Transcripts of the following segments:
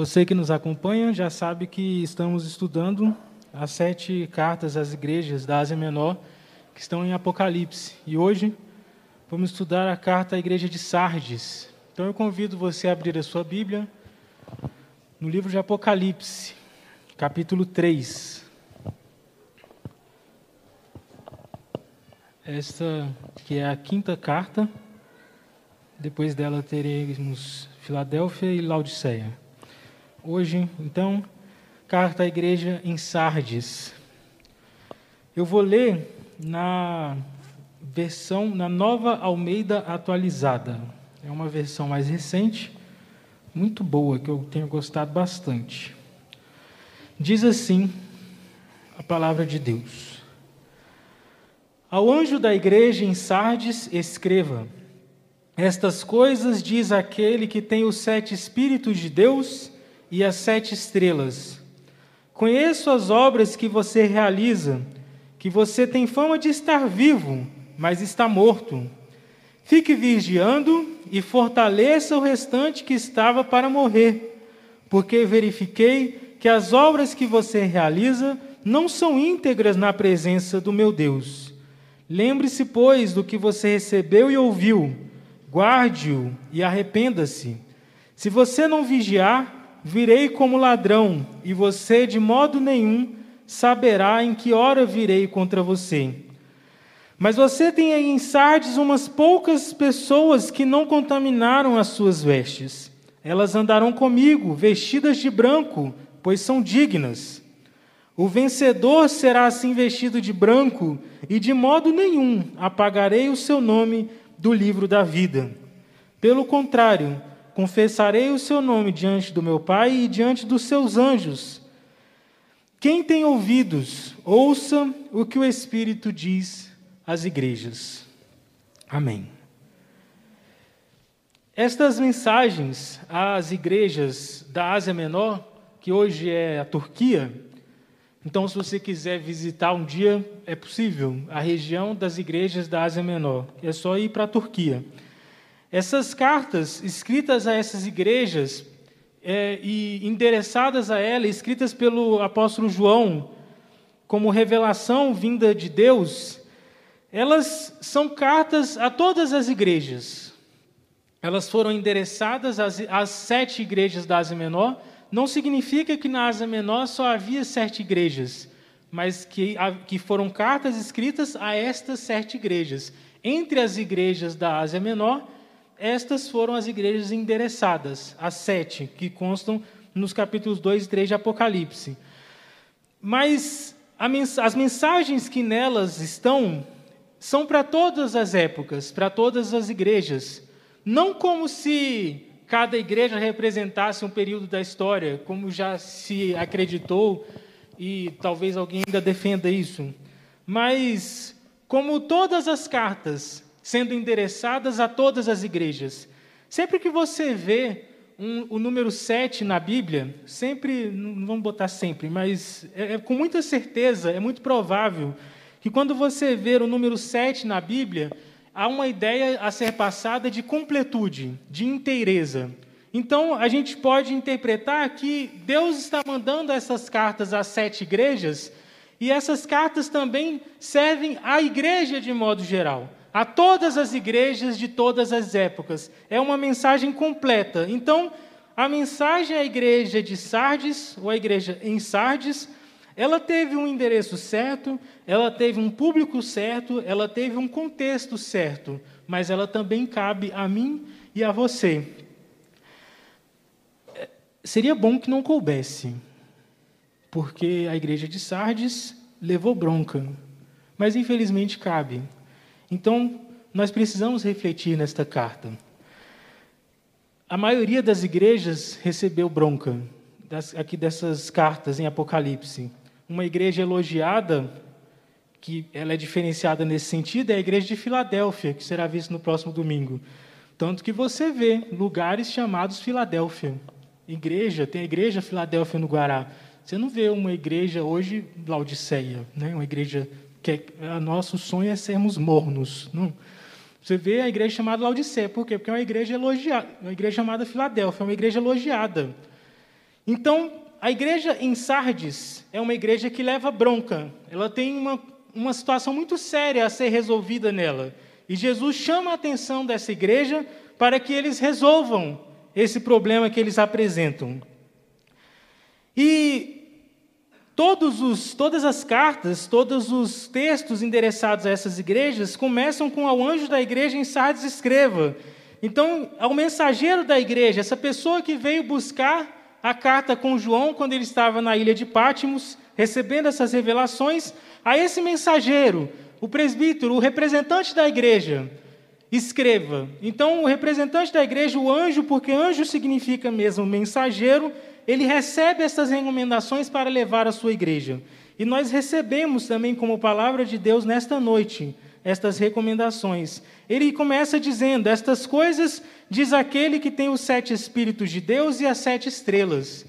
Você que nos acompanha já sabe que estamos estudando as sete cartas às igrejas da Ásia Menor que estão em Apocalipse. E hoje vamos estudar a carta à igreja de Sardes. Então eu convido você a abrir a sua Bíblia no livro de Apocalipse, capítulo 3. Esta que é a quinta carta. Depois dela teremos Filadélfia e Laodiceia. Hoje, então, carta à igreja em Sardes. Eu vou ler na versão, na nova Almeida atualizada. É uma versão mais recente, muito boa, que eu tenho gostado bastante. Diz assim a palavra de Deus. Ao anjo da igreja em Sardes, escreva: Estas coisas diz aquele que tem os sete Espíritos de Deus e as sete estrelas. Conheço as obras que você realiza, que você tem fama de estar vivo, mas está morto. Fique vigiando e fortaleça o restante que estava para morrer, porque verifiquei que as obras que você realiza não são íntegras na presença do meu Deus. Lembre-se, pois, do que você recebeu e ouviu, guarde-o e arrependa-se. Se você não vigiar, virei como ladrão, e você de modo nenhum saberá em que hora virei contra você. Mas você tem aí em Sardes umas poucas pessoas que não contaminaram as suas vestes. Elas andarão comigo, vestidas de branco, pois são dignas. O vencedor será assim vestido de branco, e de modo nenhum apagarei o seu nome do livro da vida. Pelo contrário, confessarei o seu nome diante do meu Pai e diante dos seus anjos. Quem tem ouvidos, ouça o que o Espírito diz às igrejas. Amém. Estas mensagens às igrejas da Ásia Menor, que hoje é a Turquia, então, se você quiser visitar um dia, é possível, a região das igrejas da Ásia Menor. É só ir para a Turquia. Essas cartas escritas a essas igrejas é, e endereçadas a ela, escritas pelo apóstolo João, como revelação vinda de Deus, elas são cartas a todas as igrejas. Elas foram endereçadas às, às sete igrejas da Ásia Menor. Não significa que na Ásia Menor só havia sete igrejas, mas que, que foram cartas escritas a estas sete igrejas. Entre as igrejas da Ásia Menor, estas foram as igrejas endereçadas, as sete, que constam nos capítulos 2 e 3 de Apocalipse. Mas as mensagens que nelas estão são para todas as épocas, para todas as igrejas. Não como se cada igreja representasse um período da história, como já se acreditou, e talvez alguém ainda defenda isso, mas como todas as cartas sendo endereçadas a todas as igrejas. Sempre que você vê um, o número 7 na Bíblia, sempre, não vamos botar sempre, mas é, é, com muita certeza, é muito provável que quando você ver o número 7 na Bíblia, há uma ideia a ser passada de completude, de inteireza. Então, a gente pode interpretar que Deus está mandando essas cartas às sete igrejas, e essas cartas também servem à igreja de modo geral a todas as igrejas de todas as épocas. É uma mensagem completa. Então, a mensagem à igreja de Sardes, ou à igreja em Sardes, ela teve um endereço certo, ela teve um público certo, ela teve um contexto certo, mas ela também cabe a mim e a você. Seria bom que não coubesse, porque a igreja de Sardes levou bronca, mas infelizmente cabe. Então, nós precisamos refletir nesta carta. A maioria das igrejas recebeu bronca das, aqui dessas cartas em Apocalipse. Uma igreja elogiada, que ela é diferenciada nesse sentido, é a igreja de Filadélfia, que será vista no próximo domingo. Tanto que você vê lugares chamados Filadélfia. Igreja, tem a igreja Filadélfia no Guará. Você não vê uma igreja hoje Laodiceia, né? uma igreja que é, nosso sonho é sermos mornos. Não. Você vê a igreja chamada Laodiceia, por quê? Porque é uma igreja elogiada, uma igreja chamada Filadélfia, é uma igreja elogiada. Então, a igreja em Sardes é uma igreja que leva bronca. Ela tem uma, uma situação muito séria a ser resolvida nela. E Jesus chama a atenção dessa igreja para que eles resolvam esse problema que eles apresentam. E todos os, todas as cartas, todos os textos endereçados a essas igrejas começam com ao anjo da igreja em Sardes escreva. Então, ao mensageiro da igreja, essa pessoa que veio buscar a carta com João quando ele estava na ilha de Pátimos, recebendo essas revelações, a esse mensageiro, o presbítero, o representante da igreja, escreva. Então, o representante da igreja, o anjo, porque anjo significa mesmo mensageiro, ele recebe essas recomendações para levar à sua igreja. E nós recebemos também como palavra de Deus nesta noite estas recomendações. Ele começa dizendo: Estas coisas diz aquele que tem os sete Espíritos de Deus e as sete estrelas.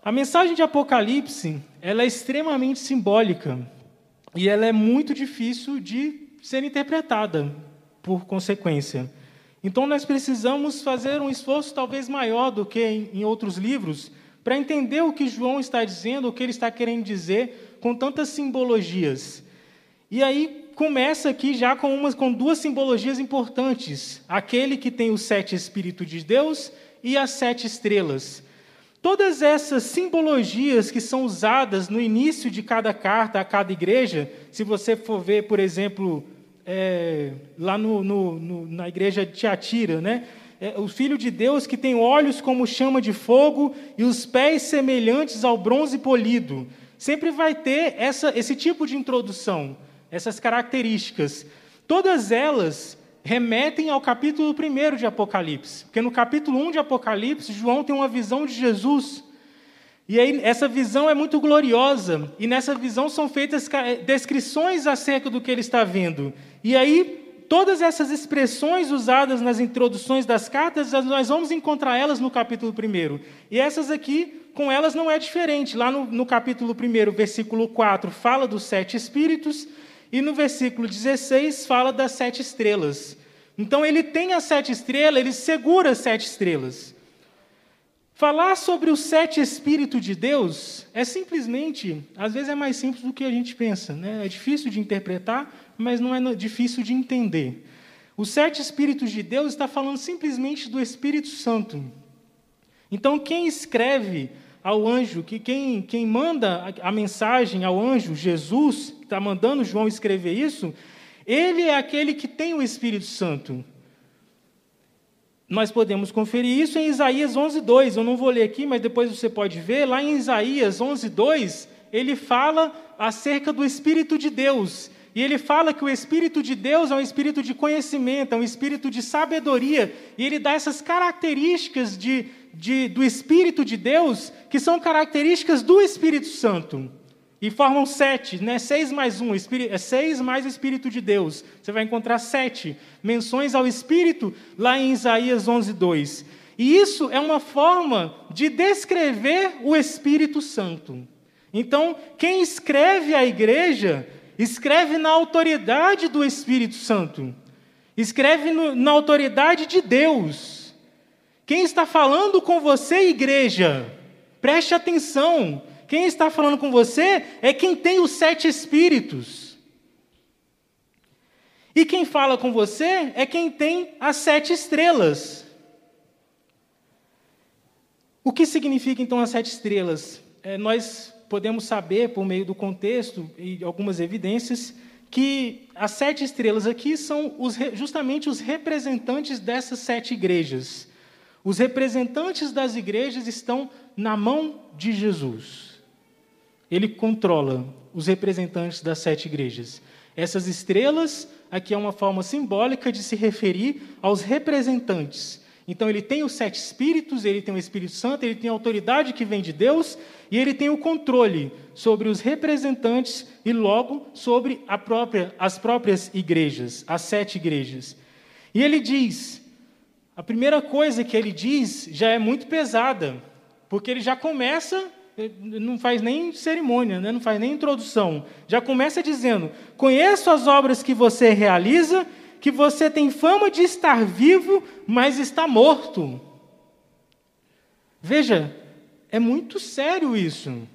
A mensagem de Apocalipse ela é extremamente simbólica e ela é muito difícil de ser interpretada, por consequência. Então, nós precisamos fazer um esforço talvez maior do que em outros livros para entender o que João está dizendo, o que ele está querendo dizer com tantas simbologias. E aí, começa aqui já com, com duas simbologias importantes: aquele que tem os sete Espíritos de Deus e as sete estrelas. Todas essas simbologias que são usadas no início de cada carta a cada igreja, se você for ver, por exemplo, é, lá no, no, no, na igreja de Tiatira, né? É, o Filho de Deus que tem olhos como chama de fogo e os pés semelhantes ao bronze polido. Sempre vai ter essa, esse tipo de introdução essas características. Todas elas remetem ao capítulo 1 de Apocalipse. Porque no capítulo 1 de Apocalipse, João tem uma visão de Jesus. E aí, essa visão é muito gloriosa. E nessa visão são feitas descrições acerca do que ele está vendo. E aí, todas essas expressões usadas nas introduções das cartas, nós vamos encontrar elas no capítulo 1. E essas aqui, com elas não é diferente. Lá no, no capítulo 1, versículo 4, fala dos sete espíritos. E no versículo 16 fala das sete estrelas. Então ele tem as sete estrelas, ele segura as sete estrelas. Falar sobre os sete Espíritos de Deus é simplesmente, às vezes é mais simples do que a gente pensa. Né? É difícil de interpretar, mas não é difícil de entender. Os sete Espíritos de Deus está falando simplesmente do Espírito Santo. Então, quem escreve ao anjo, que quem, quem manda a mensagem ao anjo, Jesus, que está mandando João escrever isso, ele é aquele que tem o Espírito Santo. Nós podemos conferir isso em Isaías 11:2. Eu não vou ler aqui, mas depois você pode ver. Lá em Isaías 11:2, ele fala acerca do Espírito de Deus. E ele fala que o Espírito de Deus é um espírito de conhecimento, é um espírito de sabedoria. E ele dá essas características de de, do Espírito de Deus, que são características do Espírito Santo. E formam sete, né? seis mais um, é seis mais o Espírito de Deus. Você vai encontrar sete menções ao Espírito lá em Isaías 11, 2. E isso é uma forma de descrever o Espírito Santo. Então, quem escreve a igreja, escreve na autoridade do Espírito Santo, escreve no, na autoridade de Deus. Quem está falando com você, igreja? Preste atenção. Quem está falando com você é quem tem os sete espíritos. E quem fala com você é quem tem as sete estrelas. O que significa então as sete estrelas? É, nós podemos saber, por meio do contexto e algumas evidências, que as sete estrelas aqui são os, justamente os representantes dessas sete igrejas. Os representantes das igrejas estão na mão de Jesus. Ele controla os representantes das sete igrejas. Essas estrelas aqui é uma forma simbólica de se referir aos representantes. Então ele tem os sete espíritos, ele tem o Espírito Santo, ele tem a autoridade que vem de Deus e ele tem o controle sobre os representantes e logo sobre própria, as próprias igrejas, as sete igrejas. E ele diz a primeira coisa que ele diz já é muito pesada, porque ele já começa, não faz nem cerimônia, né? não faz nem introdução, já começa dizendo: Conheço as obras que você realiza, que você tem fama de estar vivo, mas está morto. Veja, É muito sério isso.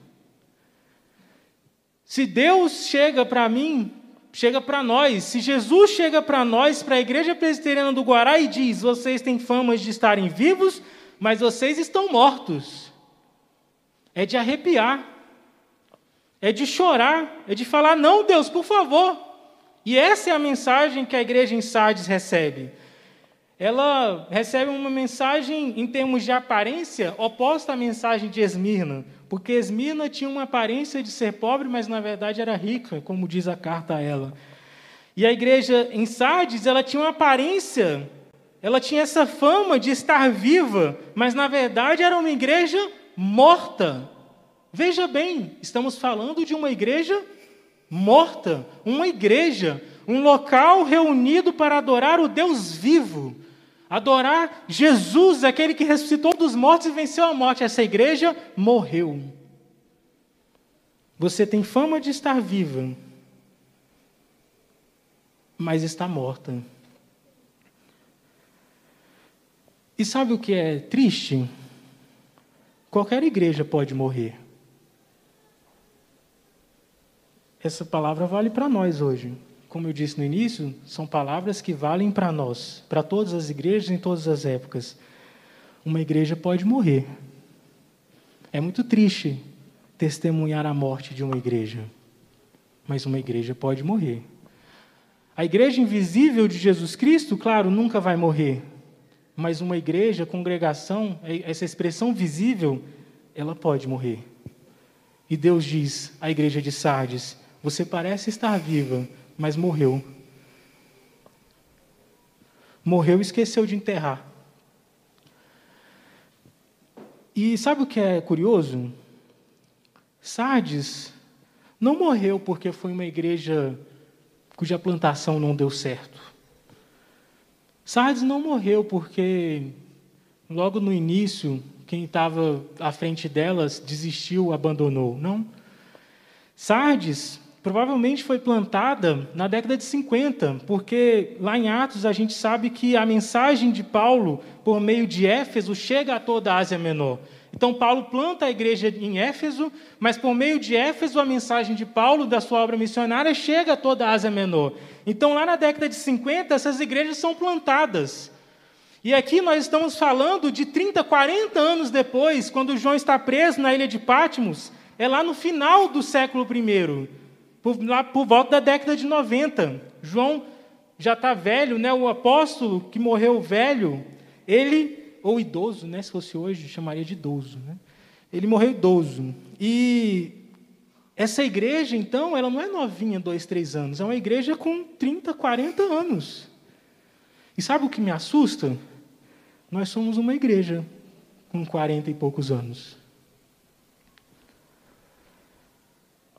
Se Deus chega para mim, chega para nós, se Jesus chega para nós, para a igreja presbiteriana do Guará e diz: vocês têm fama de estarem vivos, mas vocês estão mortos. É de arrepiar, é de chorar, é de falar: não, Deus, por favor. E essa é a mensagem que a igreja em Sardes recebe ela recebe uma mensagem em termos de aparência oposta à mensagem de Esmirna, porque Esmirna tinha uma aparência de ser pobre, mas na verdade era rica, como diz a carta a ela. E a igreja em Sardes, ela tinha uma aparência, ela tinha essa fama de estar viva, mas na verdade era uma igreja morta. Veja bem, estamos falando de uma igreja morta, uma igreja, um local reunido para adorar o Deus vivo, Adorar Jesus, aquele que ressuscitou dos mortos e venceu a morte. Essa igreja morreu. Você tem fama de estar viva, mas está morta. E sabe o que é triste? Qualquer igreja pode morrer. Essa palavra vale para nós hoje como eu disse no início, são palavras que valem para nós, para todas as igrejas em todas as épocas. Uma igreja pode morrer. É muito triste testemunhar a morte de uma igreja, mas uma igreja pode morrer. A igreja invisível de Jesus Cristo, claro, nunca vai morrer, mas uma igreja, congregação, essa expressão visível, ela pode morrer. E Deus diz à igreja de Sardes: Você parece estar viva, mas morreu. Morreu e esqueceu de enterrar. E sabe o que é curioso? Sardes não morreu porque foi uma igreja cuja plantação não deu certo. Sardes não morreu porque, logo no início, quem estava à frente delas desistiu, abandonou. Não. Sardes provavelmente foi plantada na década de 50, porque lá em Atos a gente sabe que a mensagem de Paulo, por meio de Éfeso, chega a toda a Ásia Menor. Então, Paulo planta a igreja em Éfeso, mas por meio de Éfeso, a mensagem de Paulo, da sua obra missionária, chega a toda a Ásia Menor. Então, lá na década de 50, essas igrejas são plantadas. E aqui nós estamos falando de 30, 40 anos depois, quando João está preso na ilha de Patmos, é lá no final do século I por, lá por volta da década de 90. João já está velho, né? o apóstolo que morreu velho, ele, ou idoso, né? se fosse hoje, chamaria de idoso. Né? Ele morreu idoso. E essa igreja, então, ela não é novinha, dois, três anos, é uma igreja com 30, 40 anos. E sabe o que me assusta? Nós somos uma igreja com 40 e poucos anos.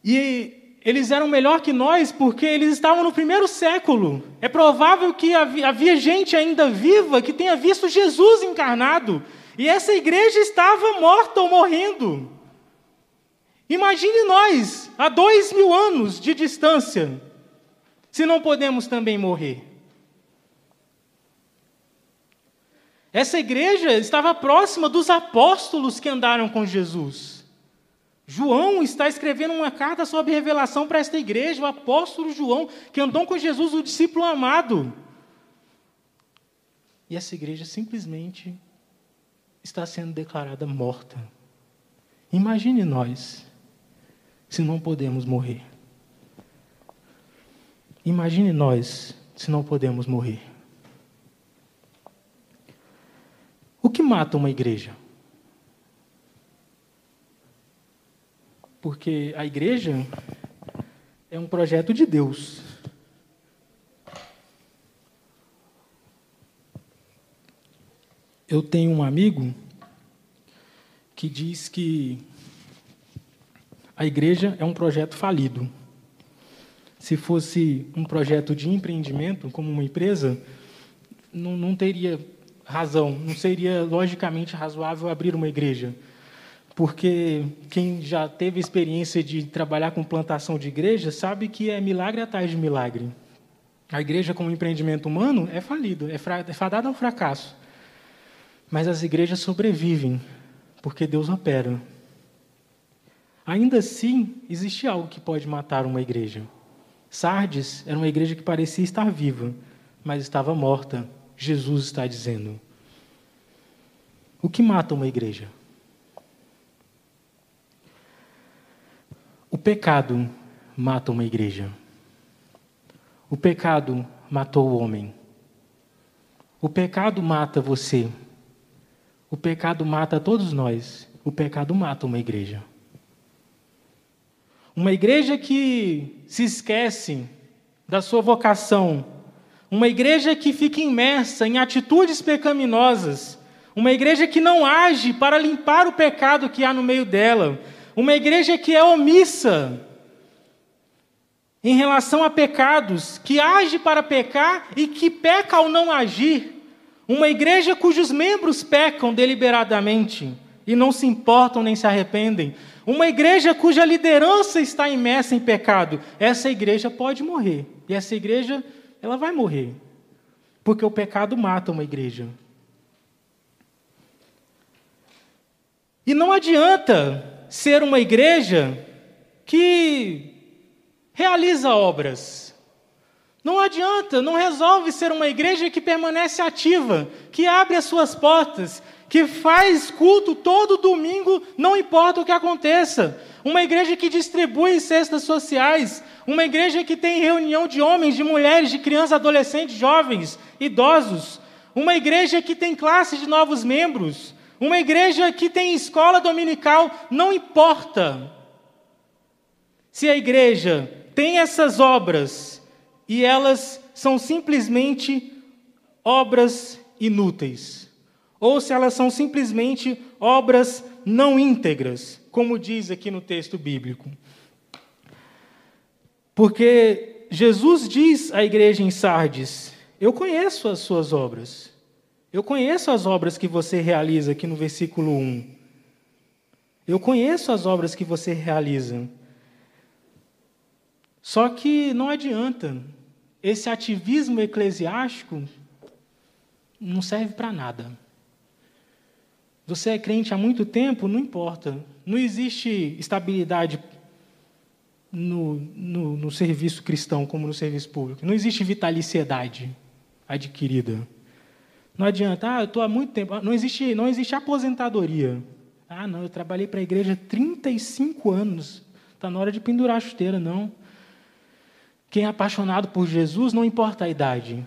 E eles eram melhor que nós porque eles estavam no primeiro século. É provável que havia gente ainda viva que tenha visto Jesus encarnado. E essa igreja estava morta ou morrendo. Imagine nós, a dois mil anos de distância, se não podemos também morrer. Essa igreja estava próxima dos apóstolos que andaram com Jesus. João está escrevendo uma carta sobre revelação para esta igreja, o apóstolo João, que andou com Jesus, o discípulo amado. E essa igreja simplesmente está sendo declarada morta. Imagine nós, se não podemos morrer. Imagine nós, se não podemos morrer. O que mata uma igreja? Porque a igreja é um projeto de Deus. Eu tenho um amigo que diz que a igreja é um projeto falido. Se fosse um projeto de empreendimento, como uma empresa, não, não teria razão, não seria logicamente razoável abrir uma igreja porque quem já teve experiência de trabalhar com plantação de igreja sabe que é milagre atrás de milagre. A igreja, como empreendimento humano, é falido, é, é fadada ao fracasso. Mas as igrejas sobrevivem, porque Deus opera. Ainda assim, existe algo que pode matar uma igreja. Sardes era uma igreja que parecia estar viva, mas estava morta. Jesus está dizendo. O que mata uma igreja? O pecado mata uma igreja. O pecado matou o homem. O pecado mata você. O pecado mata todos nós. O pecado mata uma igreja. Uma igreja que se esquece da sua vocação, uma igreja que fica imersa em atitudes pecaminosas, uma igreja que não age para limpar o pecado que há no meio dela, uma igreja que é omissa em relação a pecados, que age para pecar e que peca ao não agir, uma igreja cujos membros pecam deliberadamente e não se importam nem se arrependem, uma igreja cuja liderança está imersa em pecado, essa igreja pode morrer. E essa igreja, ela vai morrer. Porque o pecado mata uma igreja. E não adianta ser uma igreja que realiza obras. Não adianta, não resolve ser uma igreja que permanece ativa, que abre as suas portas, que faz culto todo domingo, não importa o que aconteça. Uma igreja que distribui cestas sociais, uma igreja que tem reunião de homens, de mulheres, de crianças, adolescentes, jovens, idosos, uma igreja que tem classe de novos membros, uma igreja que tem escola dominical, não importa. Se a igreja tem essas obras e elas são simplesmente obras inúteis ou se elas são simplesmente obras não íntegras, como diz aqui no texto bíblico. Porque Jesus diz à igreja em Sardes: Eu conheço as suas obras. Eu conheço as obras que você realiza aqui no versículo 1. Eu conheço as obras que você realiza. Só que não adianta. Esse ativismo eclesiástico não serve para nada. Você é crente há muito tempo? Não importa. Não existe estabilidade no, no, no, serviço cristão como no serviço público. Não existe vitaliciedade adquirida. Não adianta, ah, eu estou há muito tempo. Não existe, não existe aposentadoria. Ah, não, eu trabalhei para a igreja 35 anos. Está na hora de pendurar a chuteira, não. Quem é apaixonado por Jesus, não importa a idade,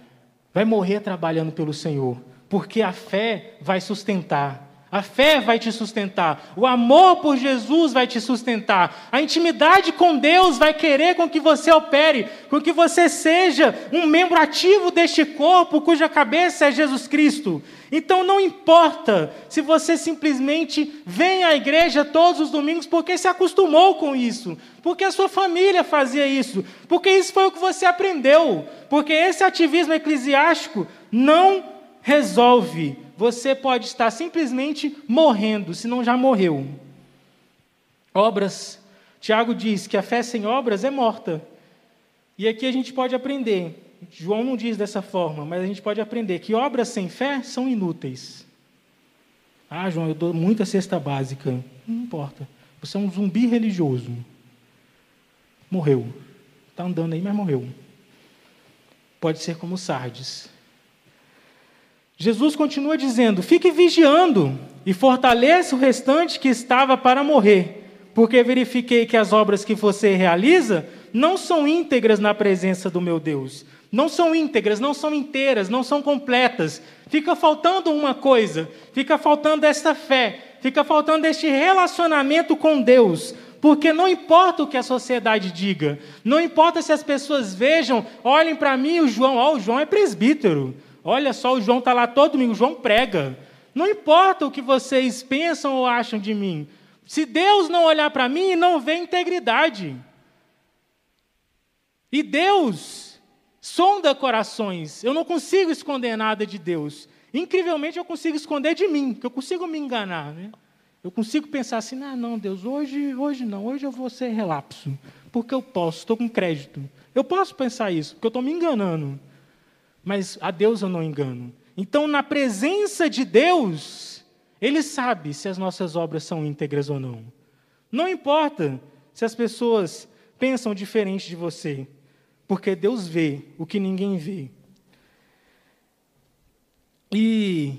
vai morrer trabalhando pelo Senhor, porque a fé vai sustentar. A fé vai te sustentar, o amor por Jesus vai te sustentar, a intimidade com Deus vai querer com que você opere, com que você seja um membro ativo deste corpo cuja cabeça é Jesus Cristo. Então não importa se você simplesmente vem à igreja todos os domingos porque se acostumou com isso, porque a sua família fazia isso, porque isso foi o que você aprendeu, porque esse ativismo eclesiástico não resolve você pode estar simplesmente morrendo, se não já morreu. Obras, Tiago diz que a fé sem obras é morta. E aqui a gente pode aprender, João não diz dessa forma, mas a gente pode aprender que obras sem fé são inúteis. Ah, João, eu dou muita cesta básica. Não importa. Você é um zumbi religioso. Morreu. Está andando aí, mas morreu. Pode ser como Sardes. Jesus continua dizendo: fique vigiando e fortaleça o restante que estava para morrer, porque verifiquei que as obras que você realiza não são íntegras na presença do meu Deus. Não são íntegras, não são inteiras, não são completas. Fica faltando uma coisa, fica faltando esta fé, fica faltando este relacionamento com Deus. Porque não importa o que a sociedade diga, não importa se as pessoas vejam, olhem para mim, o João, ó, oh, o João é presbítero. Olha só, o João está lá todo domingo, o João prega. Não importa o que vocês pensam ou acham de mim. Se Deus não olhar para mim, não vê integridade. E Deus sonda corações. Eu não consigo esconder nada de Deus. Incrivelmente, eu consigo esconder de mim, que eu consigo me enganar. Né? Eu consigo pensar assim: ah, não, Deus, hoje, hoje não, hoje eu vou ser relapso, porque eu posso, estou com crédito. Eu posso pensar isso, porque eu estou me enganando mas a Deus eu não engano. Então, na presença de Deus, Ele sabe se as nossas obras são íntegras ou não. Não importa se as pessoas pensam diferente de você, porque Deus vê o que ninguém vê. E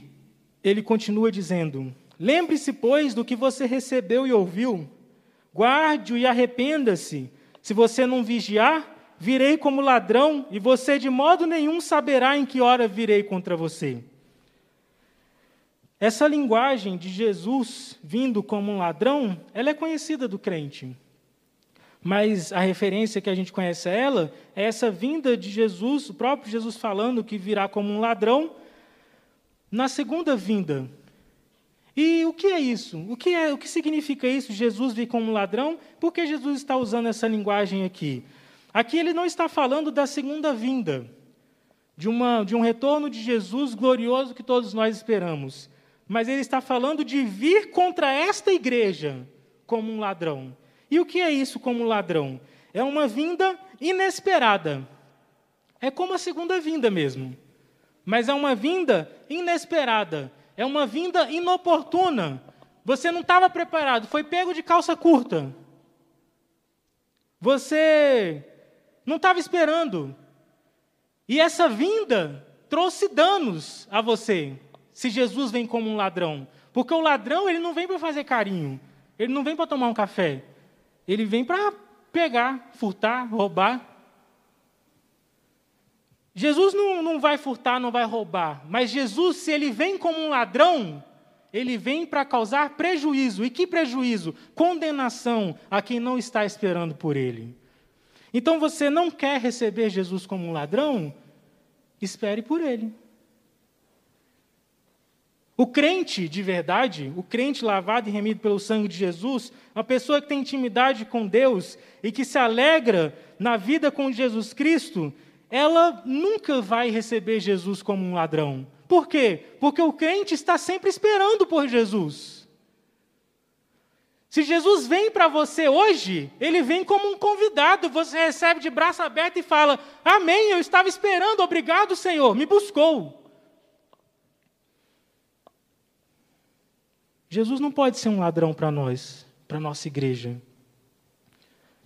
ele continua dizendo: Lembre-se, pois, do que você recebeu e ouviu, guarde-o e arrependa-se. Se você não vigiar, virei como ladrão, e você de modo nenhum saberá em que hora virei contra você. Essa linguagem de Jesus vindo como um ladrão, ela é conhecida do crente. Mas a referência que a gente conhece a ela é essa vinda de Jesus, o próprio Jesus falando que virá como um ladrão na segunda vinda. E o que é isso? O que, é, o que significa isso? Jesus vir como um ladrão? Por que Jesus está usando essa linguagem aqui? Aqui ele não está falando da segunda vinda, de, uma, de um retorno de Jesus glorioso que todos nós esperamos mas ele está falando de vir contra esta igreja como um ladrão. E o que é isso como um ladrão? É uma vinda inesperada. É como a segunda vinda mesmo. Mas é uma vinda inesperada. É uma vinda inoportuna. Você não estava preparado, foi pego de calça curta. Você não estava esperando. E essa vinda trouxe danos a você se Jesus vem como um ladrão. Porque o ladrão, ele não vem para fazer carinho. Ele não vem para tomar um café. Ele vem para pegar, furtar, roubar. Jesus não, não vai furtar, não vai roubar. Mas Jesus, se ele vem como um ladrão, ele vem para causar prejuízo. E que prejuízo? Condenação a quem não está esperando por ele. Então você não quer receber Jesus como um ladrão? Espere por ele. O crente de verdade, o crente lavado e remido pelo sangue de Jesus, uma pessoa que tem intimidade com Deus e que se alegra na vida com Jesus Cristo, ela nunca vai receber Jesus como um ladrão. Por quê? Porque o crente está sempre esperando por Jesus. Se Jesus vem para você hoje, ele vem como um convidado, você recebe de braço aberto e fala: Amém, eu estava esperando, obrigado, Senhor, me buscou. Jesus não pode ser um ladrão para nós, para nossa igreja.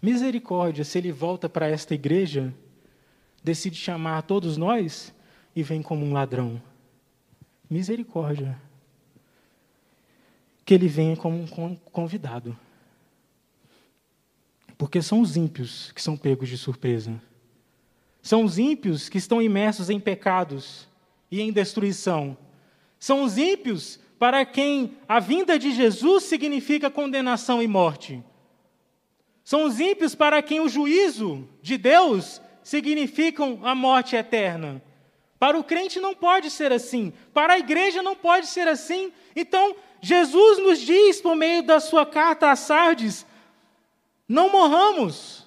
Misericórdia, se ele volta para esta igreja, decide chamar todos nós e vem como um ladrão. Misericórdia. Que ele venha como um convidado. Porque são os ímpios que são pegos de surpresa. São os ímpios que estão imersos em pecados e em destruição. São os ímpios para quem a vinda de Jesus significa condenação e morte. São os ímpios para quem o juízo de Deus significam a morte eterna. Para o crente não pode ser assim, para a igreja não pode ser assim. Então, Jesus nos diz, por meio da sua carta a Sardes, não morramos.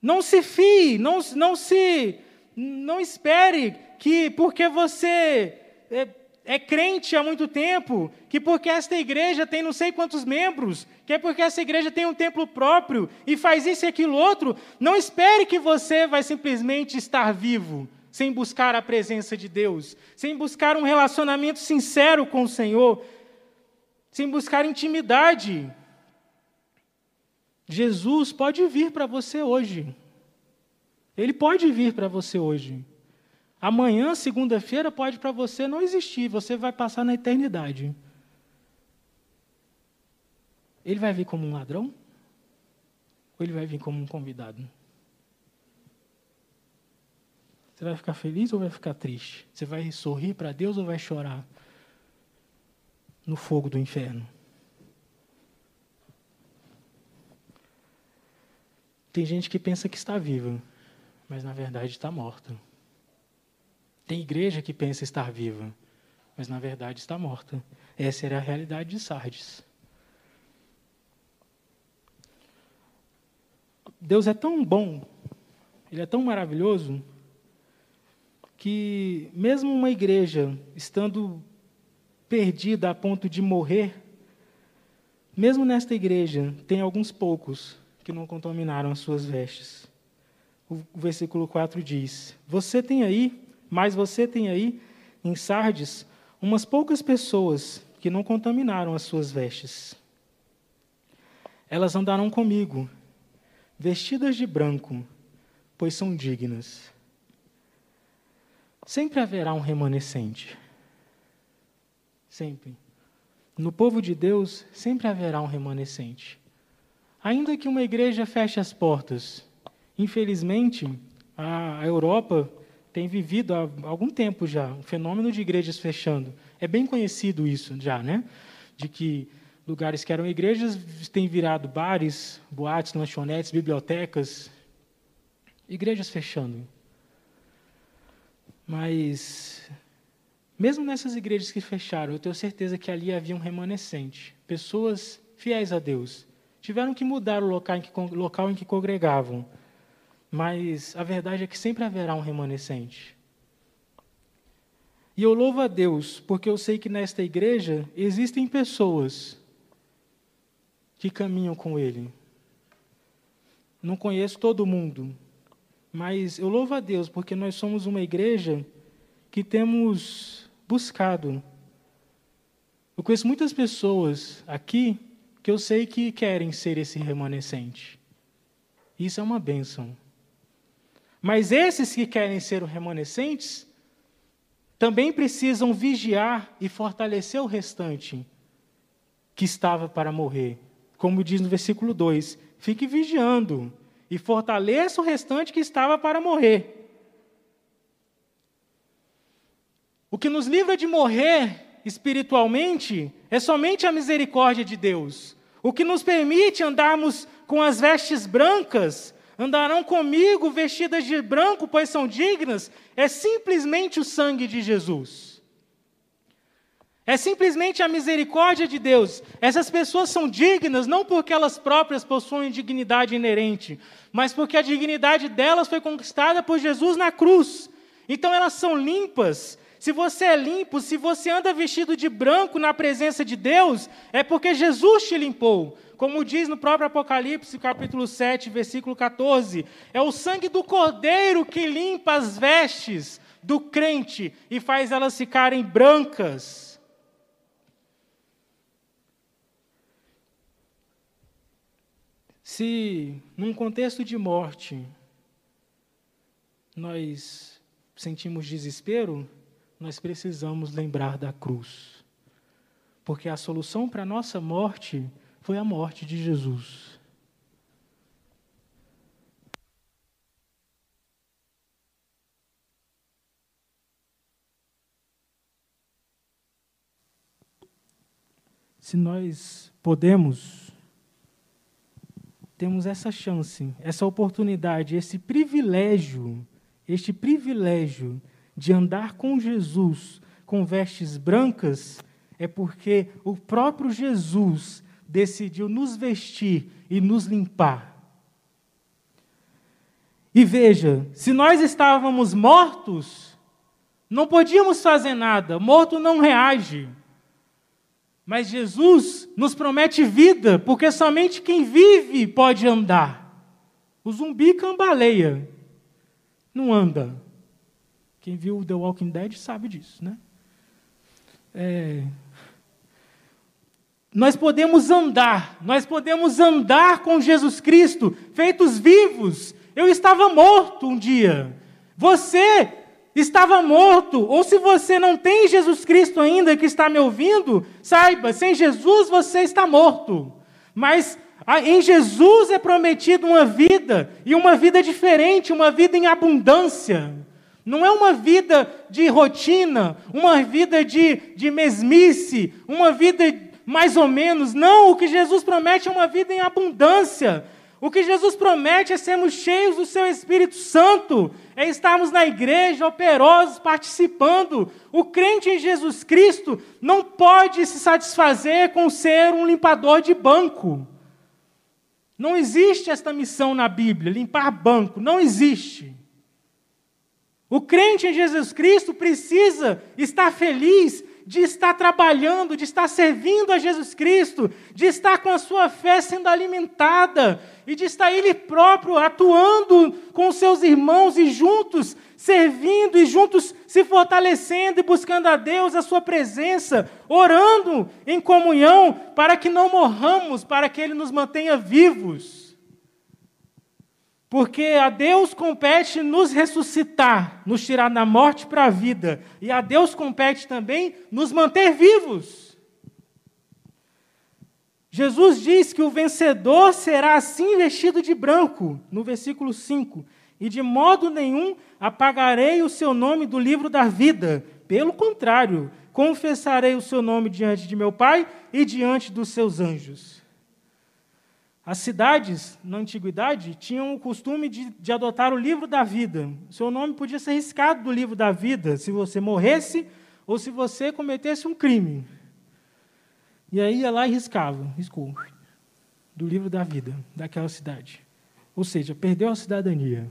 Não se fie, não, não se, não espere que porque você é, é, crente há muito tempo, que porque esta igreja tem não sei quantos membros, que é porque essa igreja tem um templo próprio e faz isso e aquilo outro, não espere que você vai simplesmente estar vivo sem buscar a presença de Deus, sem buscar um relacionamento sincero com o Senhor, sem buscar intimidade. Jesus pode vir para você hoje. Ele pode vir para você hoje. Amanhã, segunda-feira, pode para você não existir, você vai passar na eternidade. Ele vai vir como um ladrão? Ou ele vai vir como um convidado? Você vai ficar feliz ou vai ficar triste? Você vai sorrir para Deus ou vai chorar no fogo do inferno? Tem gente que pensa que está viva, mas na verdade está morta. Tem igreja que pensa estar viva, mas na verdade está morta. Essa era a realidade de Sardes. Deus é tão bom, Ele é tão maravilhoso, que mesmo uma igreja estando perdida a ponto de morrer, mesmo nesta igreja, tem alguns poucos que não contaminaram as suas vestes. O versículo 4 diz: Você tem aí mas você tem aí em Sardes umas poucas pessoas que não contaminaram as suas vestes. Elas andarão comigo, vestidas de branco, pois são dignas. Sempre haverá um remanescente. Sempre. No povo de Deus, sempre haverá um remanescente. Ainda que uma igreja feche as portas, infelizmente, a Europa tem vivido há algum tempo já um fenômeno de igrejas fechando. É bem conhecido isso já, né? De que lugares que eram igrejas têm virado bares, boates, lanchonetes, bibliotecas, igrejas fechando. Mas, mesmo nessas igrejas que fecharam, eu tenho certeza que ali havia um remanescente. Pessoas fiéis a Deus. Tiveram que mudar o local em que, local em que congregavam. Mas a verdade é que sempre haverá um remanescente. E eu louvo a Deus, porque eu sei que nesta igreja existem pessoas que caminham com Ele. Não conheço todo mundo, mas eu louvo a Deus porque nós somos uma igreja que temos buscado. Eu conheço muitas pessoas aqui que eu sei que querem ser esse remanescente. Isso é uma bênção. Mas esses que querem ser remanescentes também precisam vigiar e fortalecer o restante que estava para morrer. Como diz no versículo 2: fique vigiando e fortaleça o restante que estava para morrer. O que nos livra de morrer espiritualmente é somente a misericórdia de Deus. O que nos permite andarmos com as vestes brancas, andarão comigo vestidas de branco, pois são dignas, é simplesmente o sangue de Jesus. É simplesmente a misericórdia de Deus. Essas pessoas são dignas não porque elas próprias possuem dignidade inerente, mas porque a dignidade delas foi conquistada por Jesus na cruz. Então elas são limpas. Se você é limpo, se você anda vestido de branco na presença de Deus, é porque Jesus te limpou. Como diz no próprio Apocalipse, capítulo 7, versículo 14: é o sangue do Cordeiro que limpa as vestes do crente e faz elas ficarem brancas. Se, num contexto de morte, nós sentimos desespero, nós precisamos lembrar da cruz. Porque a solução para a nossa morte foi a morte de Jesus. Se nós podemos temos essa chance, essa oportunidade, esse privilégio, este privilégio de andar com Jesus com vestes brancas, é porque o próprio Jesus decidiu nos vestir e nos limpar. E veja, se nós estávamos mortos, não podíamos fazer nada, morto não reage. Mas Jesus nos promete vida, porque somente quem vive pode andar. O zumbi cambaleia, não anda. Quem viu The Walking Dead sabe disso, né? É... Nós podemos andar, nós podemos andar com Jesus Cristo, feitos vivos. Eu estava morto um dia. Você estava morto, ou se você não tem Jesus Cristo ainda que está me ouvindo, saiba, sem Jesus você está morto. Mas em Jesus é prometido uma vida, e uma vida diferente, uma vida em abundância. Não é uma vida de rotina, uma vida de, de mesmice, uma vida mais ou menos. Não, o que Jesus promete é uma vida em abundância. O que Jesus promete é sermos cheios do seu Espírito Santo, é estarmos na igreja, operosos, participando. O crente em Jesus Cristo não pode se satisfazer com ser um limpador de banco. Não existe esta missão na Bíblia, limpar banco, não existe. O crente em Jesus Cristo precisa estar feliz de estar trabalhando, de estar servindo a Jesus Cristo, de estar com a sua fé sendo alimentada e de estar ele próprio atuando com seus irmãos e juntos servindo e juntos se fortalecendo e buscando a Deus, a Sua presença, orando em comunhão, para que não morramos, para que Ele nos mantenha vivos. Porque a Deus compete nos ressuscitar, nos tirar da morte para a vida, e a Deus compete também nos manter vivos. Jesus diz que o vencedor será assim vestido de branco, no versículo 5, e de modo nenhum apagarei o seu nome do livro da vida. Pelo contrário, confessarei o seu nome diante de meu Pai e diante dos seus anjos. As cidades, na antiguidade, tinham o costume de, de adotar o livro da vida. Seu nome podia ser riscado do livro da vida se você morresse ou se você cometesse um crime. E aí ia lá e riscava, riscou, do livro da vida daquela cidade. Ou seja, perdeu a cidadania.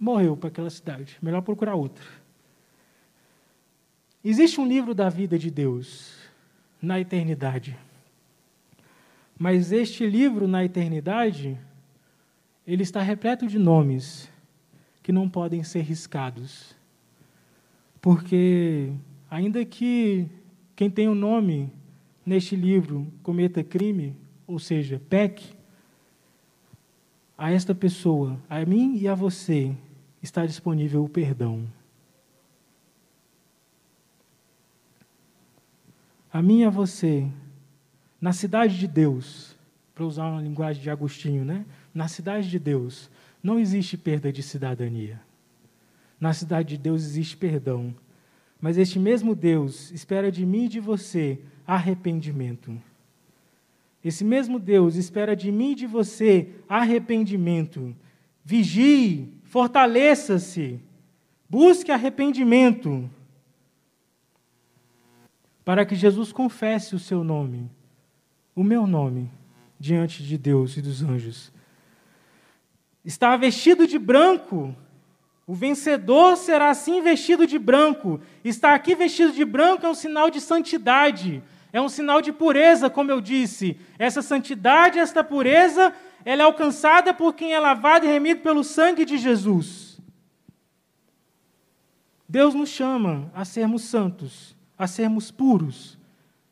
Morreu para aquela cidade. Melhor procurar outra. Existe um livro da vida de Deus na eternidade. Mas este livro na eternidade, ele está repleto de nomes que não podem ser riscados. Porque, ainda que quem tem o um nome neste livro cometa crime, ou seja, peque, a esta pessoa, a mim e a você, está disponível o perdão. A mim e a você, na cidade de Deus, para usar uma linguagem de Agostinho, né? Na cidade de Deus não existe perda de cidadania. Na cidade de Deus existe perdão. Mas este mesmo Deus espera de mim e de você arrependimento. Esse mesmo Deus espera de mim e de você arrependimento. Vigie, fortaleça-se, busque arrependimento, para que Jesus confesse o seu nome, o meu nome, diante de Deus e dos anjos. Está vestido de branco, o vencedor será assim vestido de branco. Estar aqui vestido de branco é um sinal de santidade, é um sinal de pureza, como eu disse. Essa santidade, esta pureza, ela é alcançada por quem é lavado e remido pelo sangue de Jesus. Deus nos chama a sermos santos, a sermos puros.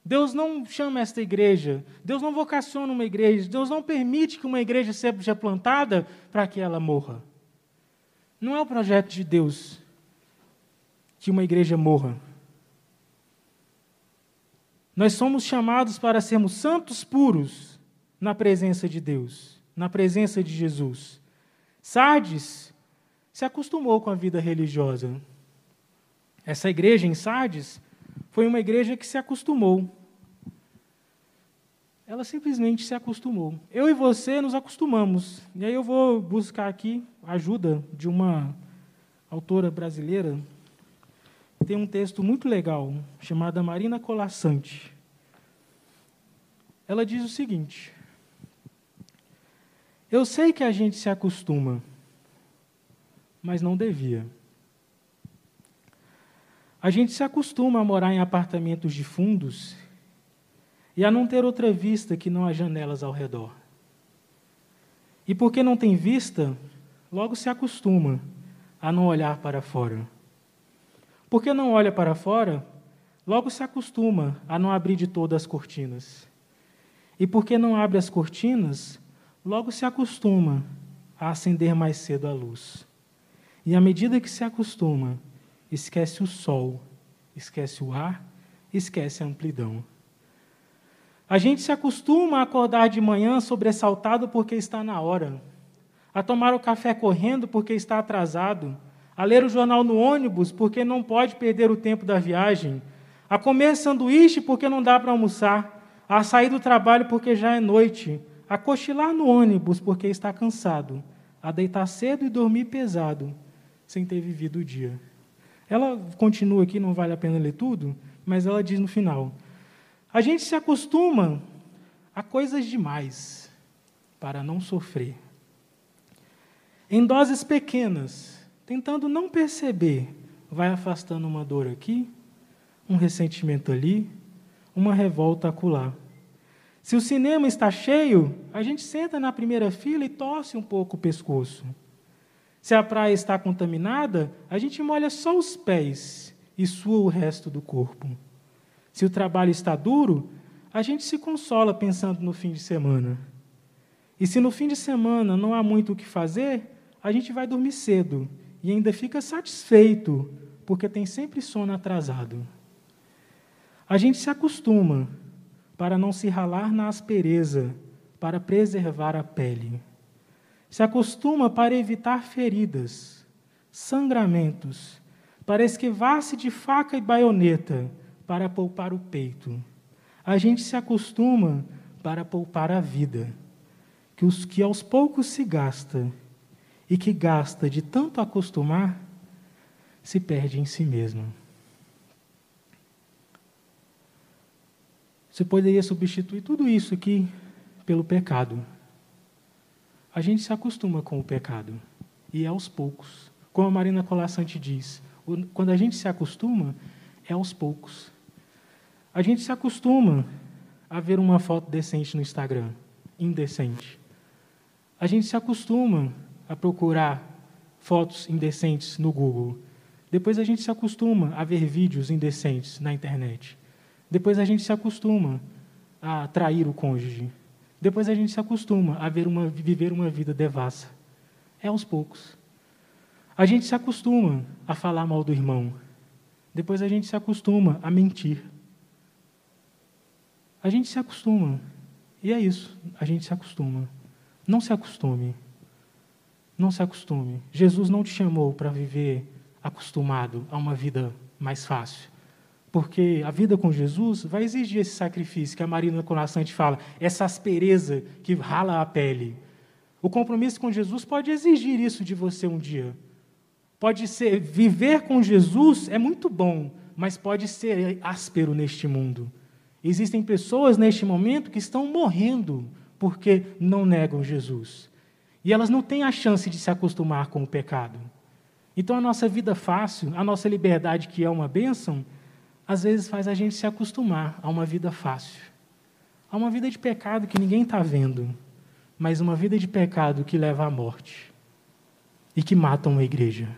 Deus não chama esta igreja, Deus não vocaciona uma igreja, Deus não permite que uma igreja seja plantada para que ela morra. Não é o projeto de Deus que uma igreja morra. Nós somos chamados para sermos santos puros na presença de Deus, na presença de Jesus. Sardes se acostumou com a vida religiosa. Essa igreja em Sardes foi uma igreja que se acostumou. Ela simplesmente se acostumou. Eu e você nos acostumamos. E aí eu vou buscar aqui a ajuda de uma autora brasileira tem um texto muito legal, chamada Marina Colassante. Ela diz o seguinte: Eu sei que a gente se acostuma, mas não devia. A gente se acostuma a morar em apartamentos de fundos e a não ter outra vista que não as janelas ao redor. E porque não tem vista, logo se acostuma a não olhar para fora. Porque não olha para fora, logo se acostuma a não abrir de todas as cortinas. E porque não abre as cortinas, logo se acostuma a acender mais cedo a luz. E à medida que se acostuma, esquece o sol, esquece o ar, esquece a amplidão. A gente se acostuma a acordar de manhã sobressaltado porque está na hora, a tomar o café correndo porque está atrasado, a ler o jornal no ônibus porque não pode perder o tempo da viagem, a comer sanduíche porque não dá para almoçar, a sair do trabalho porque já é noite, a cochilar no ônibus porque está cansado, a deitar cedo e dormir pesado, sem ter vivido o dia. Ela continua aqui, não vale a pena ler tudo, mas ela diz no final: a gente se acostuma a coisas demais para não sofrer. Em doses pequenas, tentando não perceber, vai afastando uma dor aqui, um ressentimento ali, uma revolta acolá. Se o cinema está cheio, a gente senta na primeira fila e torce um pouco o pescoço. Se a praia está contaminada, a gente molha só os pés e sua o resto do corpo. Se o trabalho está duro, a gente se consola pensando no fim de semana. E se no fim de semana não há muito o que fazer, a gente vai dormir cedo e ainda fica satisfeito, porque tem sempre sono atrasado. A gente se acostuma para não se ralar na aspereza, para preservar a pele. Se acostuma para evitar feridas, sangramentos, para esquivar-se de faca e baioneta, para poupar o peito. A gente se acostuma para poupar a vida, que, os, que aos poucos se gasta, e que gasta de tanto acostumar, se perde em si mesmo. Você poderia substituir tudo isso aqui pelo pecado. A gente se acostuma com o pecado, e é aos poucos. Como a Marina Colassante diz, quando a gente se acostuma, é aos poucos. A gente se acostuma a ver uma foto decente no Instagram, indecente. A gente se acostuma a procurar fotos indecentes no Google. Depois a gente se acostuma a ver vídeos indecentes na internet. Depois a gente se acostuma a trair o cônjuge. Depois a gente se acostuma a uma, viver uma vida devassa. É aos poucos. A gente se acostuma a falar mal do irmão. Depois a gente se acostuma a mentir. A gente se acostuma. E é isso. A gente se acostuma. Não se acostume. Não se acostume. Jesus não te chamou para viver acostumado a uma vida mais fácil. Porque a vida com Jesus vai exigir esse sacrifício que a Marina Conassante fala, essa aspereza que rala a pele. O compromisso com Jesus pode exigir isso de você um dia. Pode ser, viver com Jesus é muito bom, mas pode ser áspero neste mundo. Existem pessoas neste momento que estão morrendo porque não negam Jesus. E elas não têm a chance de se acostumar com o pecado. Então a nossa vida fácil, a nossa liberdade, que é uma bênção, às vezes faz a gente se acostumar a uma vida fácil. A uma vida de pecado que ninguém está vendo, mas uma vida de pecado que leva à morte e que mata uma igreja.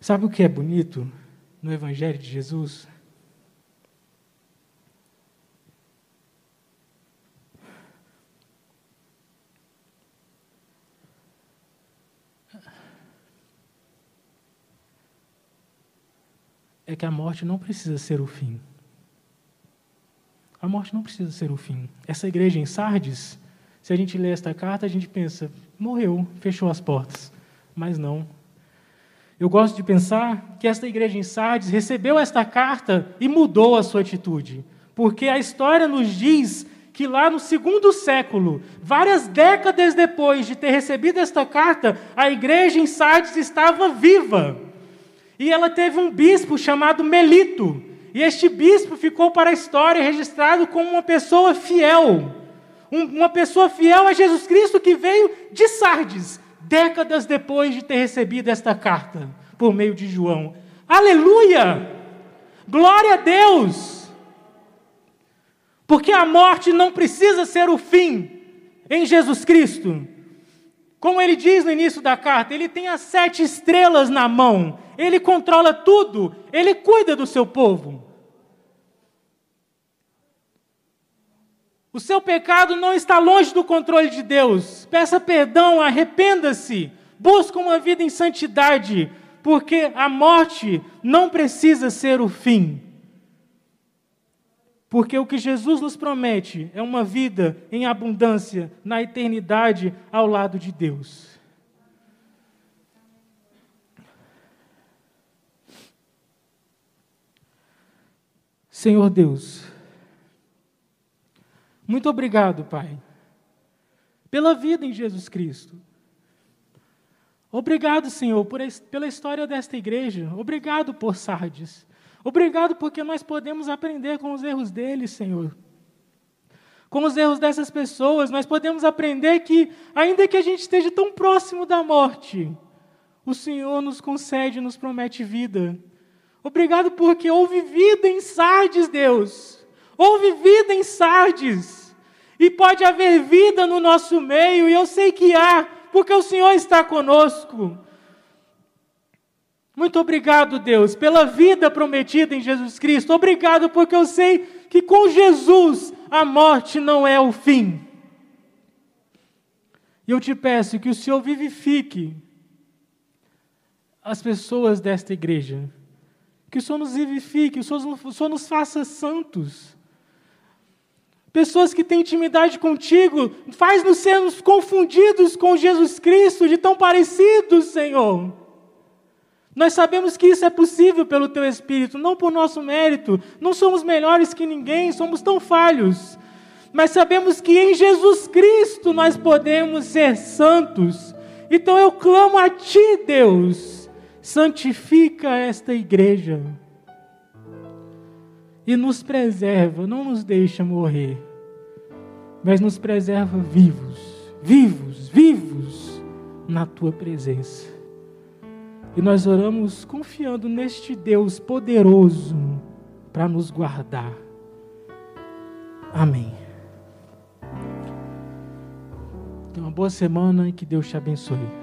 Sabe o que é bonito no Evangelho de Jesus? É que a morte não precisa ser o fim. A morte não precisa ser o fim. Essa igreja em Sardes, se a gente lê esta carta, a gente pensa, morreu, fechou as portas. Mas não. Eu gosto de pensar que esta igreja em Sardes recebeu esta carta e mudou a sua atitude. Porque a história nos diz que lá no segundo século, várias décadas depois de ter recebido esta carta, a igreja em Sardes estava viva. E ela teve um bispo chamado Melito. E este bispo ficou para a história registrado como uma pessoa fiel. uma pessoa fiel a Jesus Cristo que veio de Sardes, décadas depois de ter recebido esta carta, por meio de João. Aleluia! Glória a Deus! Porque a morte não precisa ser o fim em Jesus Cristo. Como ele diz no início da carta, ele tem as sete estrelas na mão, ele controla tudo, ele cuida do seu povo. O seu pecado não está longe do controle de Deus. Peça perdão, arrependa-se, busque uma vida em santidade, porque a morte não precisa ser o fim. Porque o que Jesus nos promete é uma vida em abundância na eternidade ao lado de Deus. Senhor Deus, muito obrigado, Pai, pela vida em Jesus Cristo. Obrigado, Senhor, por, pela história desta igreja. Obrigado por Sardes. Obrigado porque nós podemos aprender com os erros deles, Senhor. Com os erros dessas pessoas, nós podemos aprender que, ainda que a gente esteja tão próximo da morte, o Senhor nos concede, nos promete vida. Obrigado porque houve vida em Sardes, Deus. Houve vida em Sardes. E pode haver vida no nosso meio, e eu sei que há, porque o Senhor está conosco. Muito obrigado, Deus, pela vida prometida em Jesus Cristo. Obrigado, porque eu sei que com Jesus a morte não é o fim. E eu te peço que o Senhor vivifique as pessoas desta igreja. Que o Senhor nos vivifique, Senhor, o Senhor nos faça santos. Pessoas que têm intimidade contigo, faz-nos sermos confundidos com Jesus Cristo, de tão parecidos, Senhor. Nós sabemos que isso é possível pelo Teu Espírito, não por nosso mérito. Não somos melhores que ninguém, somos tão falhos. Mas sabemos que em Jesus Cristo nós podemos ser santos. Então eu clamo a Ti, Deus, santifica esta igreja e nos preserva, não nos deixa morrer, mas nos preserva vivos, vivos, vivos na tua presença. E nós oramos confiando neste Deus poderoso para nos guardar. Amém. Tenha uma boa semana e que Deus te abençoe.